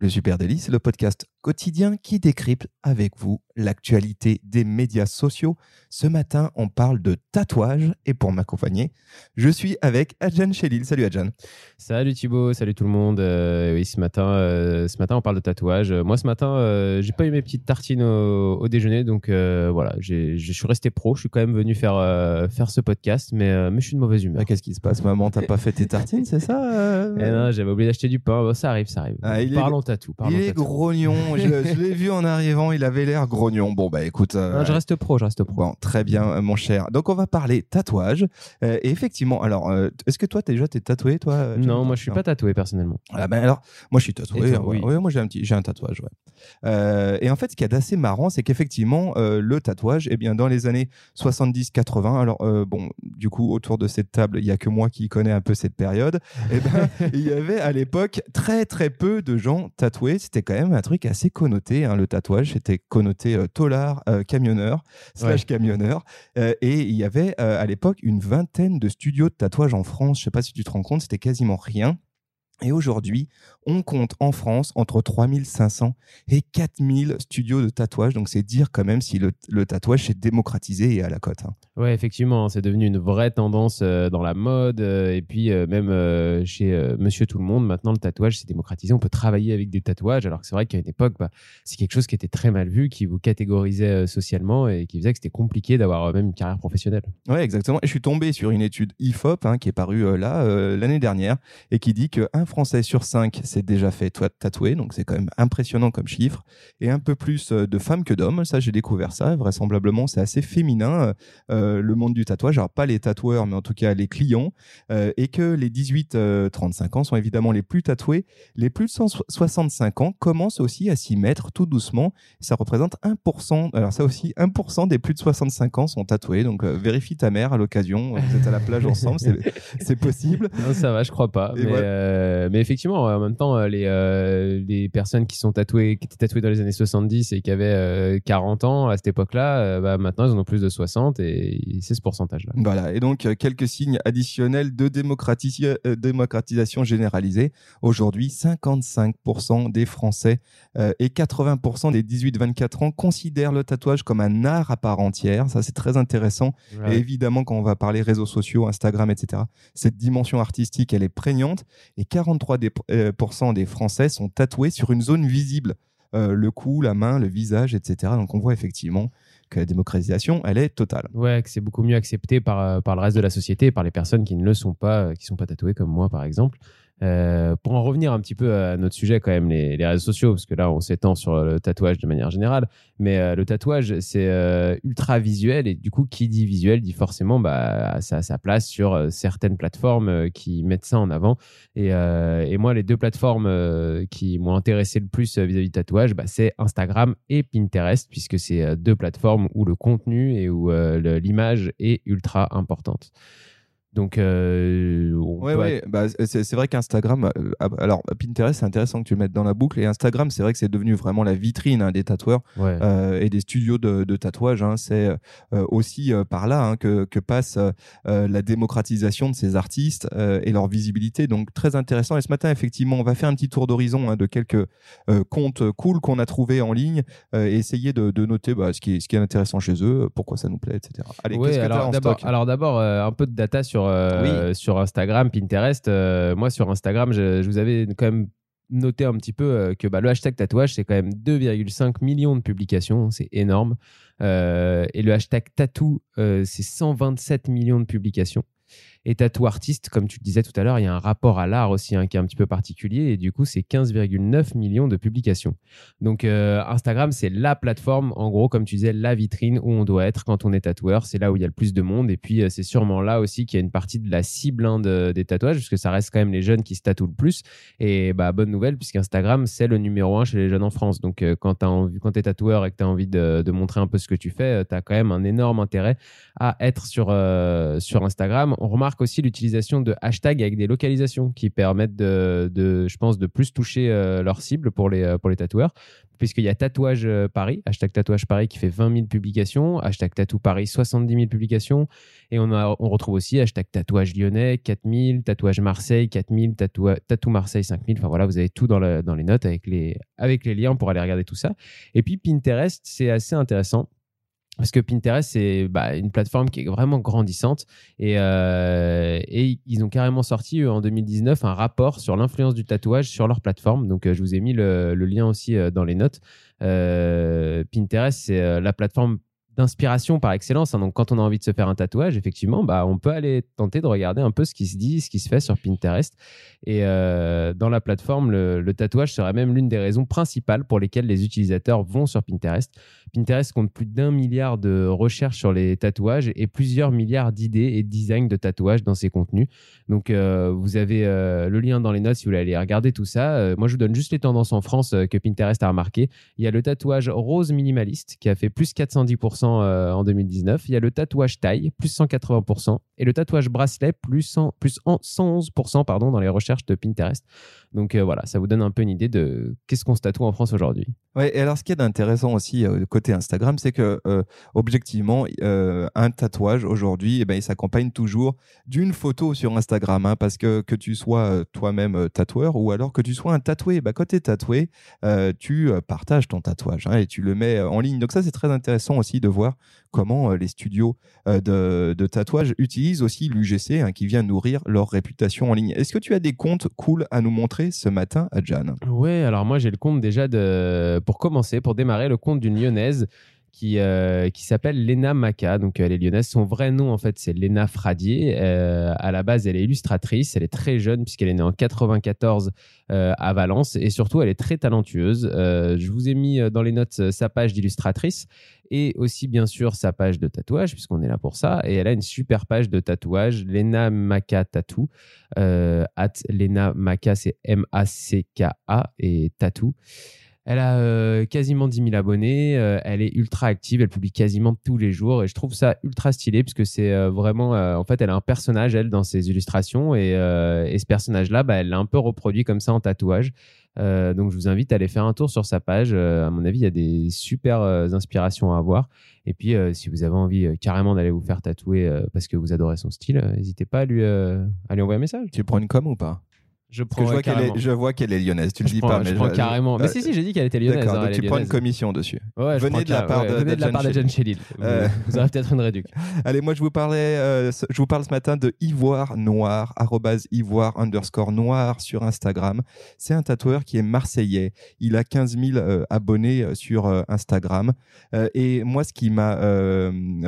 Le Super Délit, c'est le podcast quotidien qui décrypte avec vous l'actualité des médias sociaux. Ce matin, on parle de tatouage et pour m'accompagner, je suis avec Adjan Chelil. Salut Adjan. Salut Thibaut, salut tout le monde. Euh, oui, ce matin, euh, ce matin, on parle de tatouage. Moi, ce matin, euh, j'ai pas eu mes petites tartines au, déjeuner, donc voilà, je suis resté pro. Je suis quand même venu faire, faire ce podcast, mais, mais je suis de mauvaise humeur. Ah, qu'est-ce qui se passe, maman T'as pas fait tes tartines, c'est ça eh non, j'avais oublié d'acheter du pain. ça arrive, ça arrive. Ah, parlons tatou. il est grognon. je, l'ai vu en arrivant, il avait l'air grognon. Bon, bah écoute. Euh, je reste pro, je reste pro. Bon, très bien, euh, mon cher. Donc, on va parler tatouage. Euh, et effectivement, alors, est-ce que toi, déjà, t'es tatoué, toi Non, moi, je suis pas tatoué personnellement. Ah, ben alors, moi, je suis tatoué. Hein, oui. moi, j'ai un petit, j'ai un tatouage, ouais. et en fait, ce qui est assez marrant, c'est qu'effectivement, le tatouage, eh bien, dans les années 70-80, alors, bon, du coup, autour de cette table, il y a que moi qui connais un peu cette période. eh ben, il y avait à l'époque très, très peu de gens tatoués. C'était quand même un truc assez connoté. Hein, le tatouage, c'était connoté euh, tolard, euh, camionneur, slash camionneur. Euh, et il y avait à l'époque une vingtaine de studios de tatouage en France. Je sais pas si tu te rends compte, c'était quasiment rien. Et aujourd'hui, on compte en France entre 3500 et 4000 studios de tatouage. Donc, c'est dire quand même si le, tatouage s'est démocratisé et à la cote. Hein. Ouais, effectivement, c'est devenu une vraie tendance euh, dans la mode. Euh, et puis, euh, même chez Monsieur Tout le Monde, maintenant, le tatouage s'est démocratisé. On peut travailler avec des tatouages. Alors que c'est vrai qu'à une époque, bah, c'est quelque chose qui était très mal vu, qui vous catégorisait socialement et qui faisait que c'était compliqué d'avoir même une carrière professionnelle. Ouais, exactement. Et je suis tombé sur une étude IFOP hein, qui est parue là l'année dernière et qui dit qu'un Français sur cinq s'est déjà fait tatouer, donc c'est quand même impressionnant comme chiffre, et un peu plus euh, de femmes que d'hommes. Ça, j'ai découvert ça. Vraisemblablement, c'est assez féminin euh, le monde du tatouage. Alors pas les tatoueurs, mais en tout cas les clients, euh, et que les 18-35 ans sont évidemment les plus tatoués. Les plus de 65 ans commencent aussi à s'y mettre tout doucement. Ça représente 1%. Alors ça aussi, 1% des plus de 65 ans sont tatoués. Donc vérifie ta mère à l'occasion. Vous êtes à la plage ensemble, c'est possible. Non, ça va, je crois pas. Mais, mais, effectivement, en même temps, les euh, les personnes qui sont tatouées, qui étaient tatouées dans les années 70 et qui avaient 40 euh, ans à cette époque-là, euh, bah, maintenant ils en ont plus de 60 et c'est ce pourcentage-là. Voilà. Et donc quelques signes additionnels de démocratisation généralisée. Aujourd'hui, 55% des Français et 80% des 18-24 ans considèrent le tatouage comme un art à part entière. Ça, c'est très intéressant. Et évidemment, quand on va parler réseaux sociaux, Instagram, etc., cette dimension artistique, elle est prégnante. Et 43% des Français sont tatoués sur une zone visible. Euh, le cou, la main, le visage, etc. Donc on voit effectivement que la démocratisation, elle est totale. Ouais, que c'est beaucoup mieux accepté par, euh, par le reste de la société, par les personnes qui ne le sont pas, euh, qui sont pas tatouées comme moi par exemple. Euh, pour en revenir un petit peu à notre sujet, quand même, les, réseaux sociaux, parce que là, on s'étend sur le tatouage de manière générale, mais euh, le tatouage, c'est euh, ultra visuel, et du coup, qui dit visuel dit forcément bah, ça a sa place sur certaines plateformes qui mettent ça en avant. Et, et moi, les deux plateformes qui m'ont intéressé le plus vis-à-vis du tatouage, bah, c'est Instagram et Pinterest, puisque c'est deux plateformes où le contenu et où l'image est ultra importante. Donc, euh, ouais, bah, c'est vrai qu'Instagram, euh, alors Pinterest, c'est intéressant que tu le mettes dans la boucle. Et Instagram, c'est vrai que c'est devenu vraiment la vitrine hein, des tatoueurs euh, et des studios de, de tatouage. Hein. C'est euh, aussi par là hein, que, que, passe la démocratisation de ces artistes et leur visibilité. Donc, très intéressant. Et ce matin, effectivement, on va faire un petit tour d'horizon de quelques comptes cool qu'on a trouvés en ligne et essayer de, de noter bah, ce, qui est, ce qui est intéressant chez eux, pourquoi ça nous plaît, etc. Allez, qu'est-ce que d'abord, alors d'abord, un peu de data sur euh, sur, Instagram, Pinterest. Euh, moi, sur Instagram, je, vous avais quand même noté un petit peu euh, que bah, le hashtag tatouage, c'est quand même 2,5 millions de publications. C'est énorme. et le hashtag tatou, c'est 127 millions de publications. Et tatou artiste, comme tu le disais tout à l'heure, il y a un rapport à l'art aussi hein, qui est un petit peu particulier. Et du coup, c'est 15,9 millions de publications. Donc, euh, Instagram, c'est la plateforme, en gros, comme tu disais, la vitrine où on doit être quand on est tatoueur. C'est là où il y a le plus de monde. Et puis, euh, c'est sûrement là aussi qu'il y a une partie de la cible hein, des tatouages, puisque ça reste quand même les jeunes qui se tatouent le plus. Et bah, bonne nouvelle, puisqu'Instagram, c'est le numéro un chez les jeunes en France. Donc, euh, quand tu es tatoueur et que tu as envie de, montrer un peu ce que tu fais, tu as quand même un énorme intérêt à être sur, sur Instagram. On remarque remarque aussi l'utilisation de hashtags avec des localisations qui permettent de, je pense, de plus toucher leur cible pour les, pour les tatoueurs. Puisqu'il y a Tatouage euh, Paris, hashtag Tatouage Paris qui fait 20 000 publications, hashtag Tatou Paris 70 000 publications, et on, a, on retrouve aussi hashtag Tatouage Lyonnais 4 000, Tatouage Marseille 4 000, Tatou, Tatou Marseille 5 000, enfin voilà, vous avez tout dans, dans les notes avec les, avec les liens pour aller regarder tout ça. Et puis Pinterest, c'est assez intéressant parce que Pinterest, c'est bah, une plateforme qui est vraiment grandissante. Et, euh, ils ont carrément sorti en 2019 un rapport sur l'influence du tatouage sur leur plateforme. Donc, euh, je vous ai mis le, lien aussi euh, dans les notes. Pinterest, c'est la plateforme d'inspiration par excellence. Hein. Donc, quand on a envie de se faire un tatouage, effectivement, bah, on peut aller tenter de regarder un peu ce qui se dit, ce qui se fait sur Pinterest. Et euh, dans la plateforme, le, tatouage serait même l'une des raisons principales pour lesquelles les utilisateurs vont sur Pinterest. Pinterest compte plus d'un milliard de recherches sur les tatouages et plusieurs milliards d'idées et de designs de tatouages dans ses contenus. Donc, euh, vous avez euh, le lien dans les notes si vous voulez aller regarder tout ça. moi, je vous donne juste les tendances en France que Pinterest a remarqué. Il y a le tatouage rose minimaliste qui a fait plus 410% euh, en 2019. Il y a le tatouage taille, plus 180%, et le tatouage bracelet, plus, 100, plus 111% pardon, dans les recherches de Pinterest. Donc euh, voilà, ça vous donne un peu une idée de qu'est-ce qu'on se tatoue en France aujourd'hui. Ouais, et alors ce qui est intéressant aussi euh, côté Instagram, c'est que objectivement, un tatouage aujourd'hui, eh ben, il s'accompagne toujours d'une photo sur Instagram, hein, parce que que tu sois toi-même tatoueur ou alors que tu sois un tatoué, bah, quand tu es tatoué, tu partages ton tatouage hein, et tu le mets en ligne. Donc ça, c'est très intéressant aussi de voir comment euh, les studios euh, de, tatouage utilisent aussi l'UGC hein, qui vient nourrir leur réputation en ligne. Est-ce que tu as des comptes cool à nous montrer ce matin, Adjan Ouais, alors moi j'ai le compte déjà pour commencer, pour démarrer, le compte d'une lyonnaise qui, euh, qui s'appelle Lena Maca. Donc, elle est lyonnaise. Son vrai nom, en fait, c'est Lena Fradier. à la base, elle est illustratrice. Elle est très jeune puisqu'elle est née en 94 à Valence. Et surtout, elle est très talentueuse. je vous ai mis dans les notes sa page d'illustratrice et aussi bien sûr sa page de tatouage puisqu'on est là pour ça et elle a une super page de tatouage Lena Maka Tattoo euh, at Lena Maka c'est M A C K A et Tattoo elle a euh, quasiment 10 000 abonnés, euh, elle est ultra active, elle publie quasiment tous les jours et je trouve ça ultra stylé puisque c'est euh, vraiment, en fait, elle a un personnage, elle, dans ses illustrations et, ce personnage-là, bah, elle l'a un peu reproduit comme ça en tatouage. Donc je vous invite à aller faire un tour sur sa page. À mon avis, il y a des super inspirations à avoir. Et puis, si vous avez envie carrément d'aller vous faire tatouer parce que vous adorez son style, n'hésitez pas à lui, à lui envoyer un message. Tu prends une com ou pas? Je, prends je, vois qu'elle est, je vois qu'elle est lyonnaise, tu le dis pas. Je mais prends carrément. Mais si, si, j'ai dit qu'elle était lyonnaise. D'accord, hein, tu prends une commission dessus. Ouais, venez de la part de, venez de, la part de. Euh... Vous, aurez peut-être une réduction. Allez, moi je vous parlais, euh, je vous parle ce matin de Ivoire Noir, ivoire underscore noir sur Instagram. C'est un tatoueur qui est marseillais. Il a 15 000 euh, abonnés euh, sur Instagram. et moi, ce qui m'a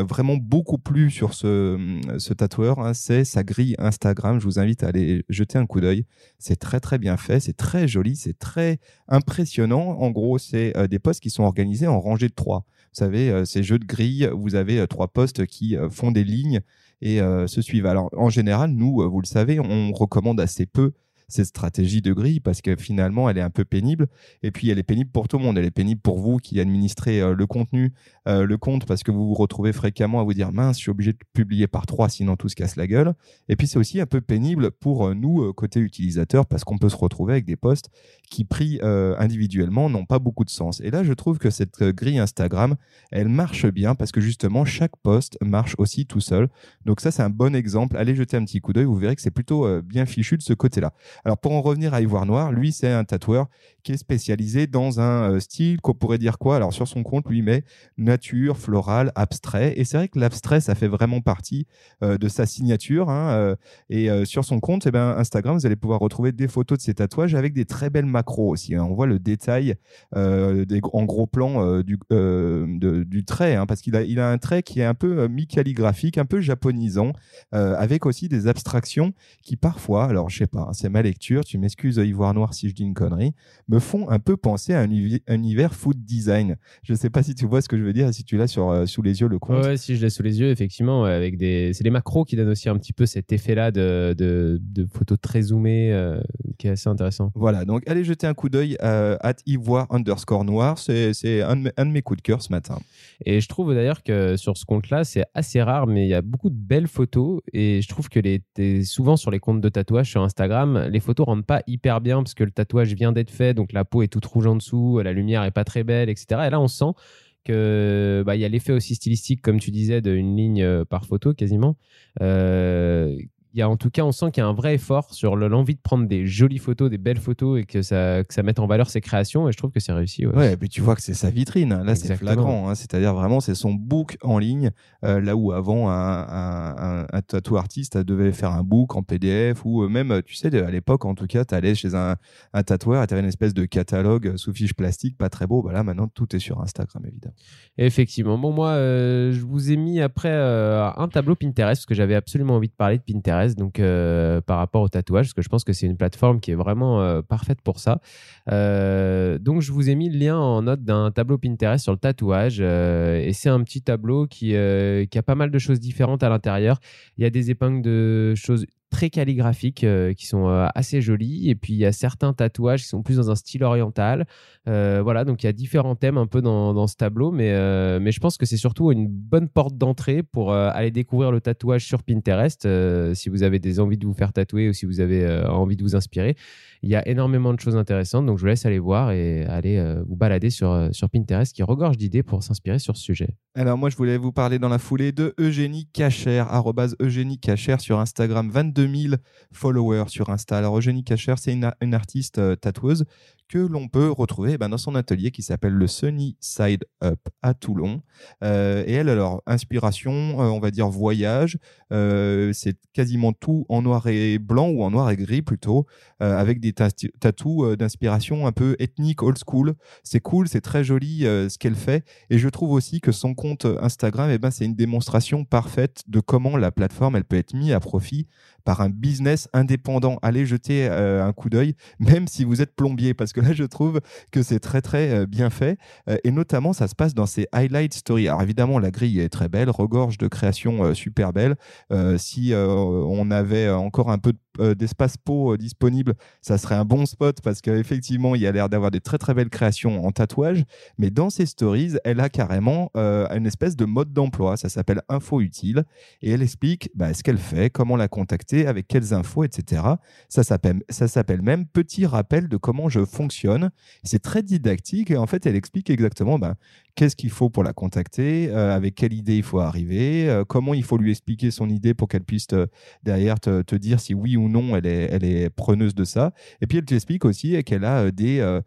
vraiment beaucoup plu sur ce, ce tatoueur, hein, c'est sa grille Instagram. Je vous invite à aller jeter un coup d'œil. C'est très très bien fait, c'est très joli, c'est très impressionnant. En gros, c'est euh, des postes qui sont organisés en rangée de trois. Vous savez, euh, ces jeux de grille, vous avez euh, trois postes qui font des lignes et se suivent. Alors, en général, nous, vous le savez, on recommande assez peu cette stratégie de grille parce que finalement, elle est un peu pénible. Et puis, elle est pénible pour tout le monde. Elle est pénible pour vous qui administrez euh, le contenu, euh, le compte, parce que vous vous retrouvez fréquemment à vous dire mince, je suis obligé de publier par trois, sinon tout se casse la gueule. Et puis, c'est aussi un peu pénible pour euh, nous, côté utilisateur, parce qu'on peut se retrouver avec des posts qui, pris individuellement, n'ont pas beaucoup de sens. Et là, je trouve que cette grille Instagram, elle marche bien parce que justement, chaque post marche aussi tout seul. Donc, ça, c'est un bon exemple. Allez jeter un petit coup d'œil, vous verrez que c'est plutôt bien fichu de ce côté-là. Alors pour en revenir à Ivoire Noir, lui c'est un tatoueur qui est spécialisé dans un euh, style qu'on pourrait dire quoi? Alors sur son compte, lui met nature, floral, abstrait. Et c'est vrai que l'abstrait, ça fait vraiment partie euh, de sa signature. Hein, euh, et sur son compte, eh ben, Instagram, vous allez pouvoir retrouver des photos de ses tatouages avec des très belles macros aussi. Hein. On voit le détail en gros plan du, du trait, hein, parce qu'il a, il a un trait qui est un peu mi-calligraphique, un peu japonisant, avec aussi des abstractions qui parfois, alors je sais pas, c'est mal lecture, tu m'excuses Ivoire Noir si je dis une connerie, me font un peu penser à un, univers food design. Je ne sais pas si tu vois ce que je veux dire, si tu l'as sur, euh, sous les yeux le compte. Ouais, si je l'ai sous les yeux, effectivement, avec des... c'est les macros qui donnent aussi un petit peu cet effet-là de, de, photos très zoomées euh, qui est assez intéressant. Voilà, donc allez jeter un coup d'œil à Ivoire underscore noir, c'est un, un, de mes coups de cœur ce matin. Et je trouve d'ailleurs que sur ce compte-là, c'est assez rare, mais il y a beaucoup de belles photos et je trouve que les, souvent sur les comptes de tatouage sur Instagram, les photos rendent pas hyper bien parce que le tatouage vient d'être fait, donc la peau est toute rouge en dessous, la lumière est pas très belle, etc. Et là, on sent que bah, y a l'effet aussi stylistique, comme tu disais, d'une ligne euh, par photo quasiment, euh, il y a en tout cas, on sent qu'il y a un vrai effort sur l'envie de prendre des jolies photos, des belles photos et que ça, que ça mette en valeur ses créations. Et je trouve que c'est réussi. Ouais, ouais mais tu vois que c'est sa vitrine. Là, c'est flagrant. Hein. C'est-à-dire vraiment, c'est son book en ligne. Euh, là où avant, un, un, un, tatou artiste devait faire un book en PDF ou euh, même, tu sais, à l'époque, en tout cas, tu allais chez un, un tatoueur et tu avais une espèce de catalogue sous fiche plastique, pas très beau. Bah là, maintenant, tout est sur Instagram, évidemment. effectivement. Bon, moi, euh, je vous ai mis après un tableau Pinterest parce que j'avais absolument envie de parler de Pinterest donc euh, par rapport au tatouage, parce que je pense que c'est une plateforme qui est vraiment euh, parfaite pour ça. Euh, donc je vous ai mis le lien en note d'un tableau Pinterest sur le tatouage, et c'est un petit tableau qui, qui a pas mal de choses différentes à l'intérieur. Il y a des épingles de choses très calligraphiques euh, qui sont euh, assez jolis. Et puis il y a certains tatouages qui sont plus dans un style oriental. Euh, voilà, donc il y a différents thèmes un peu dans, dans ce tableau, mais, mais je pense que c'est surtout une bonne porte d'entrée pour aller découvrir le tatouage sur Pinterest. si vous avez des envies de vous faire tatouer ou si vous avez envie de vous inspirer, il y a énormément de choses intéressantes. Donc je vous laisse aller voir et aller vous balader sur, sur Pinterest qui regorge d'idées pour s'inspirer sur ce sujet. Alors moi je voulais vous parler dans la foulée de Eugénie Cacher, Eugénie Cacher sur Instagram 22 2000 followers sur Insta. Alors Eugénie Cacher, c'est une, artiste euh, tatoueuse que l'on peut retrouver ben, dans son atelier qui s'appelle le Sunny Side Up à Toulon. Euh, et elle, alors, inspiration, euh, on va dire voyage, c'est quasiment tout en noir et blanc ou en noir et gris plutôt, avec des tatous d'inspiration un peu ethnique, old school. C'est cool, c'est très joli ce qu'elle fait. Et je trouve aussi que son compte Instagram, eh ben, c'est une démonstration parfaite de comment la plateforme, elle peut être mise à profit par un business indépendant. Allez jeter un coup d'œil, même si vous êtes plombier, parce que là, je trouve que c'est très, très euh, bien fait. Euh, et notamment, ça se passe dans ces highlight stories. Alors, évidemment, la grille est très belle, regorge de créations euh, super belles. si on avait encore un peu d'espace peau disponible, ça serait un bon spot parce qu'effectivement, il y a l'air d'avoir des très, très belles créations en tatouage. Mais dans ces stories, elle a carrément une espèce de mode d'emploi. Ça s'appelle Info Utile. Et elle explique bah, ce qu'elle fait, comment la contacter, avec quelles infos, etc. Ça s'appelle même Petit rappel de comment je fonctionne c'est très didactique et en fait, elle explique exactement ben, qu'est-ce qu'il faut pour la contacter, euh, avec quelle idée il faut arriver, euh, comment il faut lui expliquer son idée pour qu'elle puisse derrière te, dire si oui ou non elle est, elle est preneuse de ça. Et puis elle t'explique aussi qu'elle a euh, des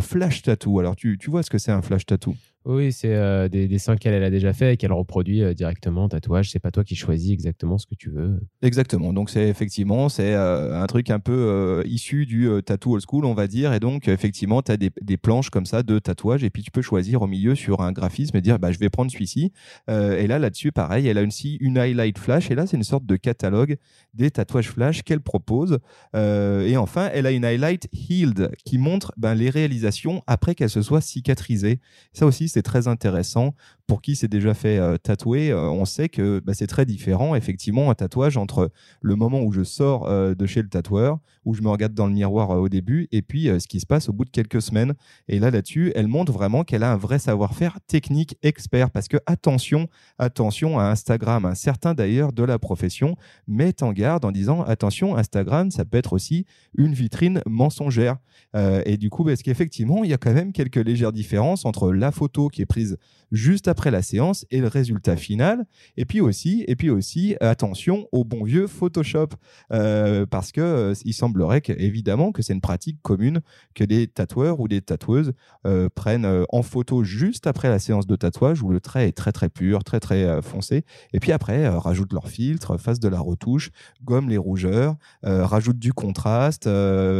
flash tattoos. Alors tu, tu vois ce que c'est un flash tattoo? Oui, c'est des dessins qu'elle a déjà fait et qu'elle reproduit directement tatouage. C'est pas toi qui choisis exactement ce que tu veux. Exactement. Donc c'est effectivement c'est un truc un peu issu du tattoo old school, on va dire. Et donc effectivement, tu as des, des, planches comme ça de tatouage et puis tu peux choisir au milieu sur un graphisme et dire bah je vais prendre celui-ci. et là là-dessus, pareil, elle a aussi une highlight flash et là c'est une sorte de catalogue des tatouages flash qu'elle propose. et enfin, elle a une highlight healed qui montre ben, les réalisations après qu'elle se soit cicatrisée. Ça aussi c'est très intéressant. Pour qui s'est déjà fait euh, tatouer, euh, on sait que bah, c'est très différent, effectivement, un tatouage entre le moment où je sors euh, de chez le tatoueur, où je me regarde dans le miroir au début, et puis ce qui se passe au bout de quelques semaines. Et là, là-dessus, elle montre vraiment qu'elle a un vrai savoir-faire technique expert. Parce que attention, attention à Instagram. Un certain d'ailleurs de la profession met en garde en disant attention, Instagram, ça peut être aussi une vitrine mensongère. et du coup, parce qu'effectivement, il y a quand même quelques légères différences entre la photo qui est prise juste après la séance et le résultat final. Et puis aussi, et puis aussi attention au bon vieux Photoshop, euh, parce que euh, il semblerait évidemment que c'est une pratique commune que des tatoueurs ou des tatoueuses euh, prennent en photo juste après la séance de tatouage où le trait est très très pur, très très foncé, et puis après rajoutent leur filtre, fassent de la retouche, gomme les rougeurs, rajoutent du contraste,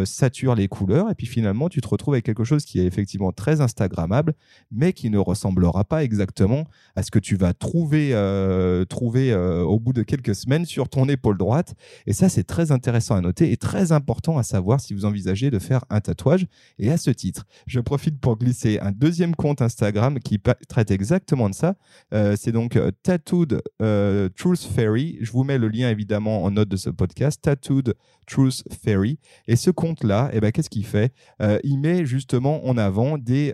saturent les couleurs, et puis finalement tu te retrouves avec quelque chose qui est effectivement très instagrammable, mais qui ne ressemblera pas exactement à ce que tu vas trouver, euh, trouver euh, au bout de quelques semaines sur ton épaule droite. Et ça, c'est très intéressant à noter et très important à savoir si vous envisagez de faire un tatouage. Et à ce titre, je profite pour glisser un deuxième compte Instagram qui traite exactement de ça. Euh, c'est donc Tattooed Truth Fairy. Je vous mets le lien évidemment en note de ce podcast. Tattooed Truth Fairy. Et ce compte-là, eh ben, qu'est-ce qu'il fait? Il met justement en avant des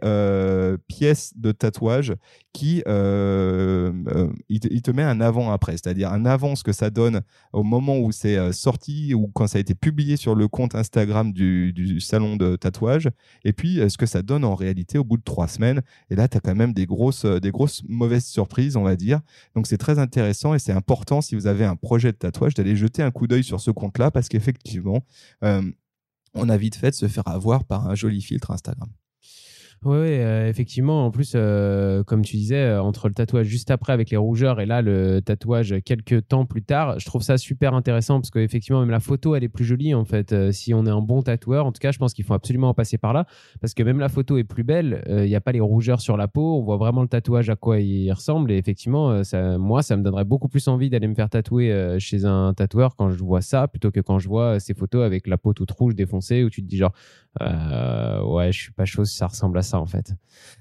pièces de tatouage qui euh, euh, il, te, met un avant-après, c'est-à-dire un avant ce que ça donne au moment où c'est euh, sorti ou quand ça a été publié sur le compte Instagram du, salon de tatouage, et puis ce que ça donne en réalité au bout de trois semaines. Et là, tu as quand même des grosses, des grosses mauvaises surprises, on va dire. Donc c'est très intéressant et c'est important si vous avez un projet de tatouage d'aller jeter un coup d'œil sur ce compte-là parce qu'effectivement, on a vite fait de se faire avoir par un joli filtre Instagram. Oui, euh, effectivement. En plus, euh, comme tu disais, euh, entre le tatouage juste après avec les rougeurs et là, le tatouage quelques temps plus tard, je trouve ça super intéressant parce qu'effectivement, même la photo, elle est plus jolie en fait. si on est un bon tatoueur, en tout cas, je pense qu'il faut absolument en passer par là parce que même la photo est plus belle. Il n'y a pas les rougeurs sur la peau. On voit vraiment le tatouage à quoi il ressemble. Et effectivement, moi, ça me donnerait beaucoup plus envie d'aller me faire tatouer chez un tatoueur quand je vois ça plutôt que quand je vois ces photos avec la peau toute rouge défoncée où tu te dis genre, ouais, je suis pas chaud si ça ressemble à ça en fait.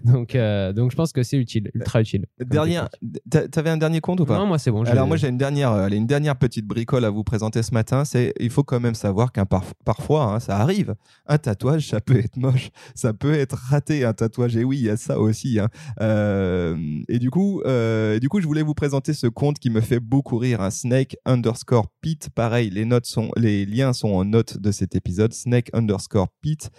Donc, euh, donc je pense que c'est utile, ultra utile. Dernière, t'avais un dernier compte ou pas? Non, moi c'est bon. Alors moi j'ai une dernière, euh, une dernière petite bricole à vous présenter ce matin. C'est, il faut quand même savoir qu'un parfois, hein, ça arrive. Un tatouage, ça peut être moche, ça peut être raté un tatouage. Et oui, il y a ça aussi. Hein. Euh, et du coup, du coup, je voulais vous présenter ce compte qui me fait beaucoup rire. Un Snake underscore Pete. Pareil, les notes sont, les liens sont en notes de cet épisode. Snake underscore Pete.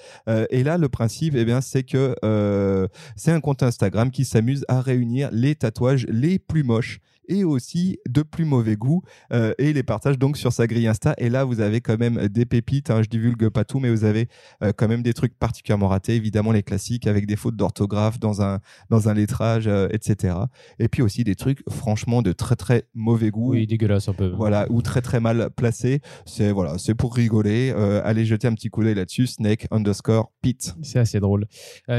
et là, le principe, eh bien, c'est que c'est un compte Instagram qui s'amuse à réunir les tatouages les plus moches et aussi de plus mauvais goût euh, et les partage donc sur sa grille Insta. Et là, vous avez quand même des pépites. Hein, je divulgue pas tout, mais vous avez euh, quand même des trucs particulièrement ratés. Évidemment, les classiques avec des fautes d'orthographe dans un, dans un lettrage, euh, etc. Et puis aussi des trucs franchement de très très mauvais goût. Oui, dégueulasse un peu. Voilà, ou très très mal placés. C'est voilà, c'est pour rigoler. allez jeter un petit coup d'œil là-dessus. Snake underscore Pete. C'est assez drôle.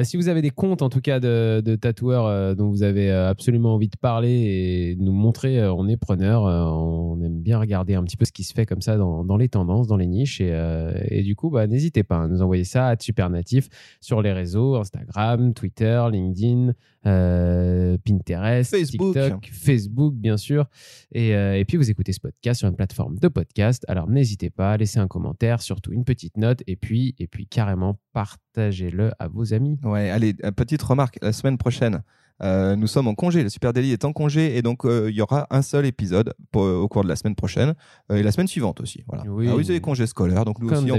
si vous avez des comptes en tout cas de, de tatoueurs dont vous avez absolument envie de parler et nous montrer, euh, on est preneur, euh, on aime bien regarder un petit peu ce qui se fait comme ça dans, les tendances, dans les niches. Et, euh, du coup, bah, n'hésitez pas à nous envoyer ça à Supernatif sur les réseaux Instagram, Twitter, LinkedIn, Pinterest, TikTok, Facebook, bien sûr. Et, et, puis, vous écoutez ce podcast sur une plateforme de podcast. Alors, n'hésitez pas à laisser un commentaire, surtout une petite note, et puis, et puis carrément partagez-le à vos amis. Ouais, allez, petite remarque, la semaine prochaine. Euh, nous sommes en congé, le Super Daily est en congé et donc euh, il y aura un seul épisode au cours de la semaine prochaine euh, et la semaine suivante aussi. Voilà. Oui. Ah vous avez congé scolaire, donc nous aussi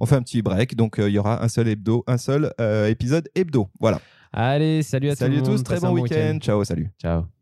on, fait un petit break, donc il y aura un seul hebdo, un seul épisode hebdo. Voilà. Allez, salut à tous. Salut à tous, très bon week-end. Ciao, salut. Ciao.